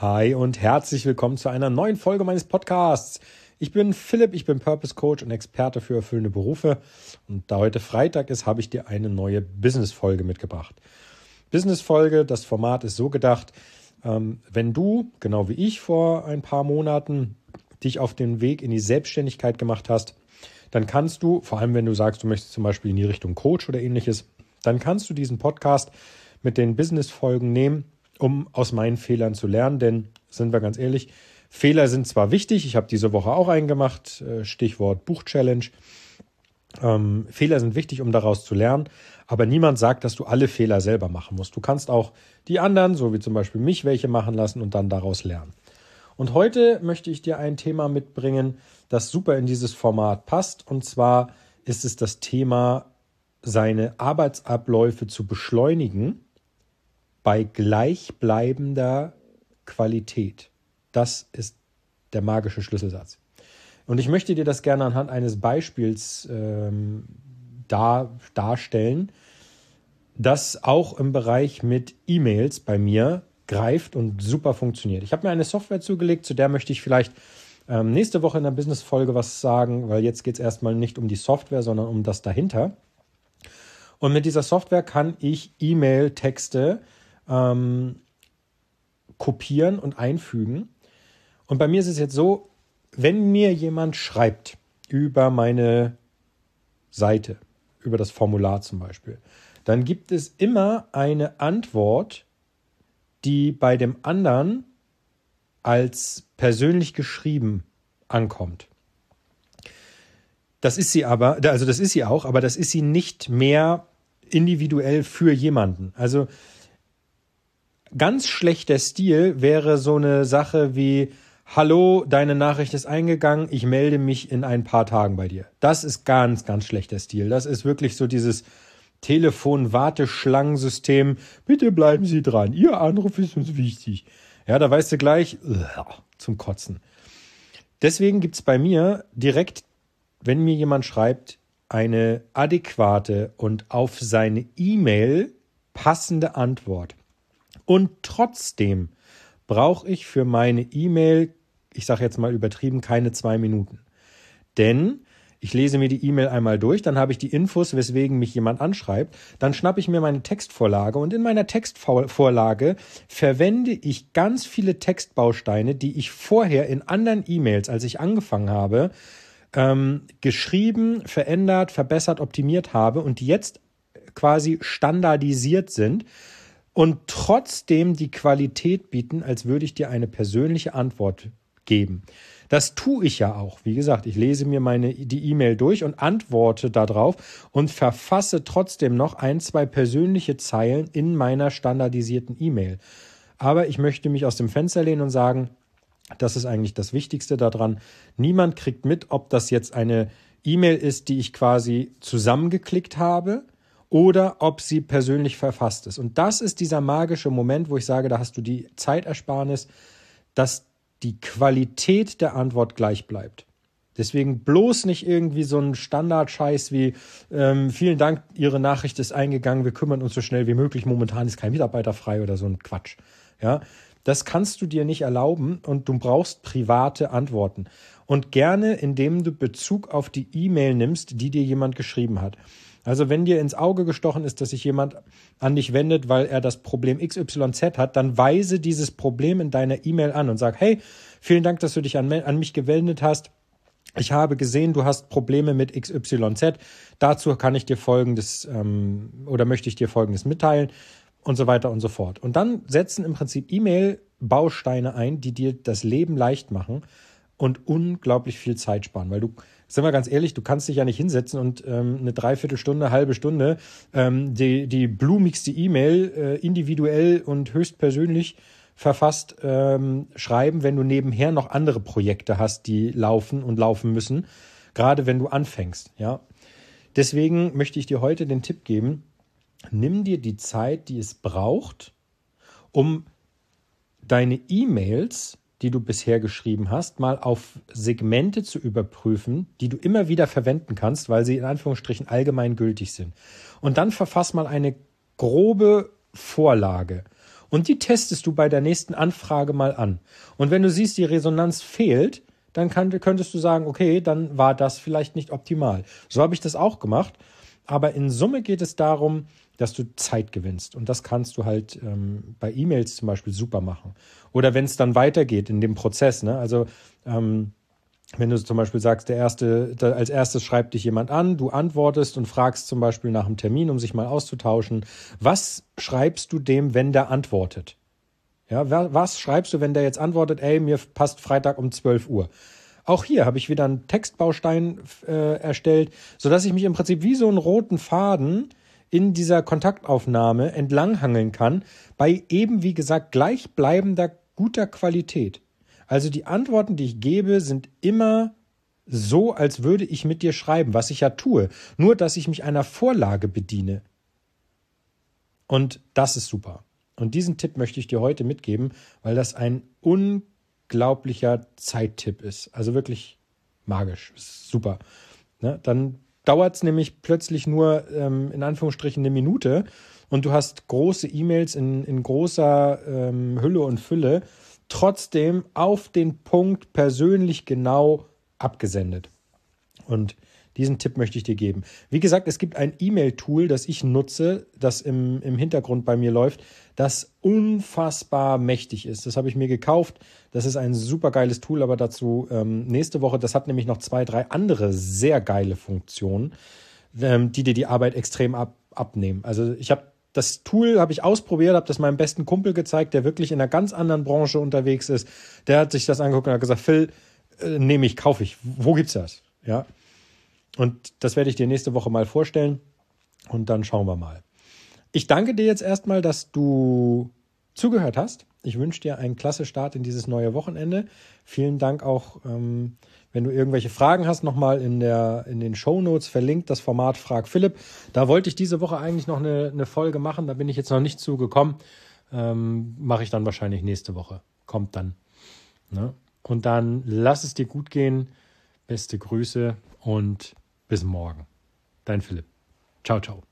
Hi und herzlich willkommen zu einer neuen Folge meines Podcasts. Ich bin Philipp, ich bin Purpose Coach und Experte für erfüllende Berufe. Und da heute Freitag ist, habe ich dir eine neue Business-Folge mitgebracht. Business-Folge, das Format ist so gedacht, ähm, wenn du, genau wie ich vor ein paar Monaten, dich auf den Weg in die Selbstständigkeit gemacht hast, dann kannst du, vor allem wenn du sagst, du möchtest zum Beispiel in die Richtung Coach oder ähnliches, dann kannst du diesen Podcast mit den Business-Folgen nehmen um aus meinen Fehlern zu lernen. Denn, sind wir ganz ehrlich, Fehler sind zwar wichtig, ich habe diese Woche auch einen gemacht, äh, Stichwort Buchchallenge. Ähm, Fehler sind wichtig, um daraus zu lernen, aber niemand sagt, dass du alle Fehler selber machen musst. Du kannst auch die anderen, so wie zum Beispiel mich, welche machen lassen und dann daraus lernen. Und heute möchte ich dir ein Thema mitbringen, das super in dieses Format passt. Und zwar ist es das Thema, seine Arbeitsabläufe zu beschleunigen bei gleichbleibender Qualität. Das ist der magische Schlüsselsatz. Und ich möchte dir das gerne anhand eines Beispiels ähm, dar, darstellen, das auch im Bereich mit E-Mails bei mir greift und super funktioniert. Ich habe mir eine Software zugelegt, zu der möchte ich vielleicht ähm, nächste Woche in der Business-Folge was sagen, weil jetzt geht es erstmal nicht um die Software, sondern um das dahinter. Und mit dieser Software kann ich E-Mail-Texte ähm, kopieren und einfügen. Und bei mir ist es jetzt so, wenn mir jemand schreibt über meine Seite, über das Formular zum Beispiel, dann gibt es immer eine Antwort, die bei dem anderen als persönlich geschrieben ankommt. Das ist sie aber, also das ist sie auch, aber das ist sie nicht mehr individuell für jemanden. Also ganz schlechter Stil wäre so eine Sache wie, hallo, deine Nachricht ist eingegangen, ich melde mich in ein paar Tagen bei dir. Das ist ganz, ganz schlechter Stil. Das ist wirklich so dieses Telefon-Warteschlangensystem. Bitte bleiben Sie dran. Ihr Anruf ist uns wichtig. Ja, da weißt du gleich, zum Kotzen. Deswegen gibt's bei mir direkt, wenn mir jemand schreibt, eine adäquate und auf seine E-Mail passende Antwort. Und trotzdem brauche ich für meine E-Mail, ich sage jetzt mal übertrieben, keine zwei Minuten. Denn ich lese mir die E-Mail einmal durch, dann habe ich die Infos, weswegen mich jemand anschreibt, dann schnappe ich mir meine Textvorlage und in meiner Textvorlage verwende ich ganz viele Textbausteine, die ich vorher in anderen E-Mails, als ich angefangen habe, ähm, geschrieben, verändert, verbessert, optimiert habe und die jetzt quasi standardisiert sind und trotzdem die Qualität bieten, als würde ich dir eine persönliche Antwort geben. Das tue ich ja auch. Wie gesagt, ich lese mir meine, die E-Mail durch und antworte darauf und verfasse trotzdem noch ein, zwei persönliche Zeilen in meiner standardisierten E-Mail. Aber ich möchte mich aus dem Fenster lehnen und sagen, das ist eigentlich das Wichtigste daran. Niemand kriegt mit, ob das jetzt eine E-Mail ist, die ich quasi zusammengeklickt habe oder ob sie persönlich verfasst ist. Und das ist dieser magische Moment, wo ich sage, da hast du die Zeitersparnis, dass die Qualität der Antwort gleich bleibt. Deswegen bloß nicht irgendwie so ein Standardscheiß wie ähm, vielen Dank, Ihre Nachricht ist eingegangen, wir kümmern uns so schnell wie möglich, momentan ist kein Mitarbeiter frei oder so ein Quatsch. Ja, das kannst du dir nicht erlauben und du brauchst private Antworten. Und gerne, indem du Bezug auf die E-Mail nimmst, die dir jemand geschrieben hat. Also wenn dir ins Auge gestochen ist, dass sich jemand an dich wendet, weil er das Problem XYZ hat, dann weise dieses Problem in deiner E-Mail an und sag, hey, vielen Dank, dass du dich an, an mich gewendet hast. Ich habe gesehen, du hast Probleme mit XYZ. Dazu kann ich dir folgendes ähm, oder möchte ich dir folgendes mitteilen und so weiter und so fort. Und dann setzen im Prinzip E-Mail-Bausteine ein, die dir das Leben leicht machen und unglaublich viel Zeit sparen, weil du sind wir ganz ehrlich, du kannst dich ja nicht hinsetzen und ähm, eine Dreiviertelstunde, halbe Stunde ähm, die, die blumigste E-Mail äh, individuell und höchstpersönlich verfasst ähm, schreiben, wenn du nebenher noch andere Projekte hast, die laufen und laufen müssen, gerade wenn du anfängst, ja. Deswegen möchte ich dir heute den Tipp geben, nimm dir die Zeit, die es braucht, um deine E-Mails die du bisher geschrieben hast, mal auf Segmente zu überprüfen, die du immer wieder verwenden kannst, weil sie in Anführungsstrichen allgemein gültig sind. Und dann verfass mal eine grobe Vorlage Und die testest du bei der nächsten Anfrage mal an. Und wenn du siehst, die Resonanz fehlt, dann kann, könntest du sagen, okay, dann war das vielleicht nicht optimal. So habe ich das auch gemacht. Aber in Summe geht es darum, dass du Zeit gewinnst. Und das kannst du halt ähm, bei E-Mails zum Beispiel super machen. Oder wenn es dann weitergeht in dem Prozess. Ne? Also ähm, wenn du zum Beispiel sagst, der erste, als erstes schreibt dich jemand an, du antwortest und fragst zum Beispiel nach einem Termin, um sich mal auszutauschen. Was schreibst du dem, wenn der antwortet? Ja, was schreibst du, wenn der jetzt antwortet, ey, mir passt Freitag um 12 Uhr? Auch hier habe ich wieder einen Textbaustein äh, erstellt, sodass ich mich im Prinzip wie so einen roten Faden in dieser Kontaktaufnahme entlanghangeln kann, bei eben, wie gesagt, gleichbleibender guter Qualität. Also die Antworten, die ich gebe, sind immer so, als würde ich mit dir schreiben, was ich ja tue, nur dass ich mich einer Vorlage bediene. Und das ist super. Und diesen Tipp möchte ich dir heute mitgeben, weil das ein unglaublicher Zeittipp ist. Also wirklich magisch. Super. Ne? Dann dauert es nämlich plötzlich nur ähm, in Anführungsstrichen eine Minute und du hast große E-Mails in, in großer ähm, Hülle und Fülle trotzdem auf den Punkt persönlich genau abgesendet. Und diesen Tipp möchte ich dir geben. Wie gesagt, es gibt ein E-Mail-Tool, das ich nutze, das im, im Hintergrund bei mir läuft, das unfassbar mächtig ist. Das habe ich mir gekauft. Das ist ein super geiles Tool, aber dazu ähm, nächste Woche. Das hat nämlich noch zwei, drei andere sehr geile Funktionen, ähm, die dir die Arbeit extrem ab, abnehmen. Also ich habe das Tool habe ich ausprobiert, habe das meinem besten Kumpel gezeigt, der wirklich in einer ganz anderen Branche unterwegs ist. Der hat sich das angeguckt und hat gesagt, Phil, äh, nehme ich, kaufe ich. Wo gibt's das? Ja. Und das werde ich dir nächste Woche mal vorstellen und dann schauen wir mal. Ich danke dir jetzt erstmal, dass du zugehört hast. Ich wünsche dir einen klasse Start in dieses neue Wochenende. Vielen Dank auch ähm, wenn du irgendwelche Fragen hast, nochmal in, in den Show Notes verlinkt das Format Frag Philipp. Da wollte ich diese Woche eigentlich noch eine, eine Folge machen, da bin ich jetzt noch nicht zugekommen. Ähm, Mache ich dann wahrscheinlich nächste Woche. Kommt dann. Ne? Und dann lass es dir gut gehen. Beste Grüße und bis morgen. Dein Philipp. Ciao, ciao.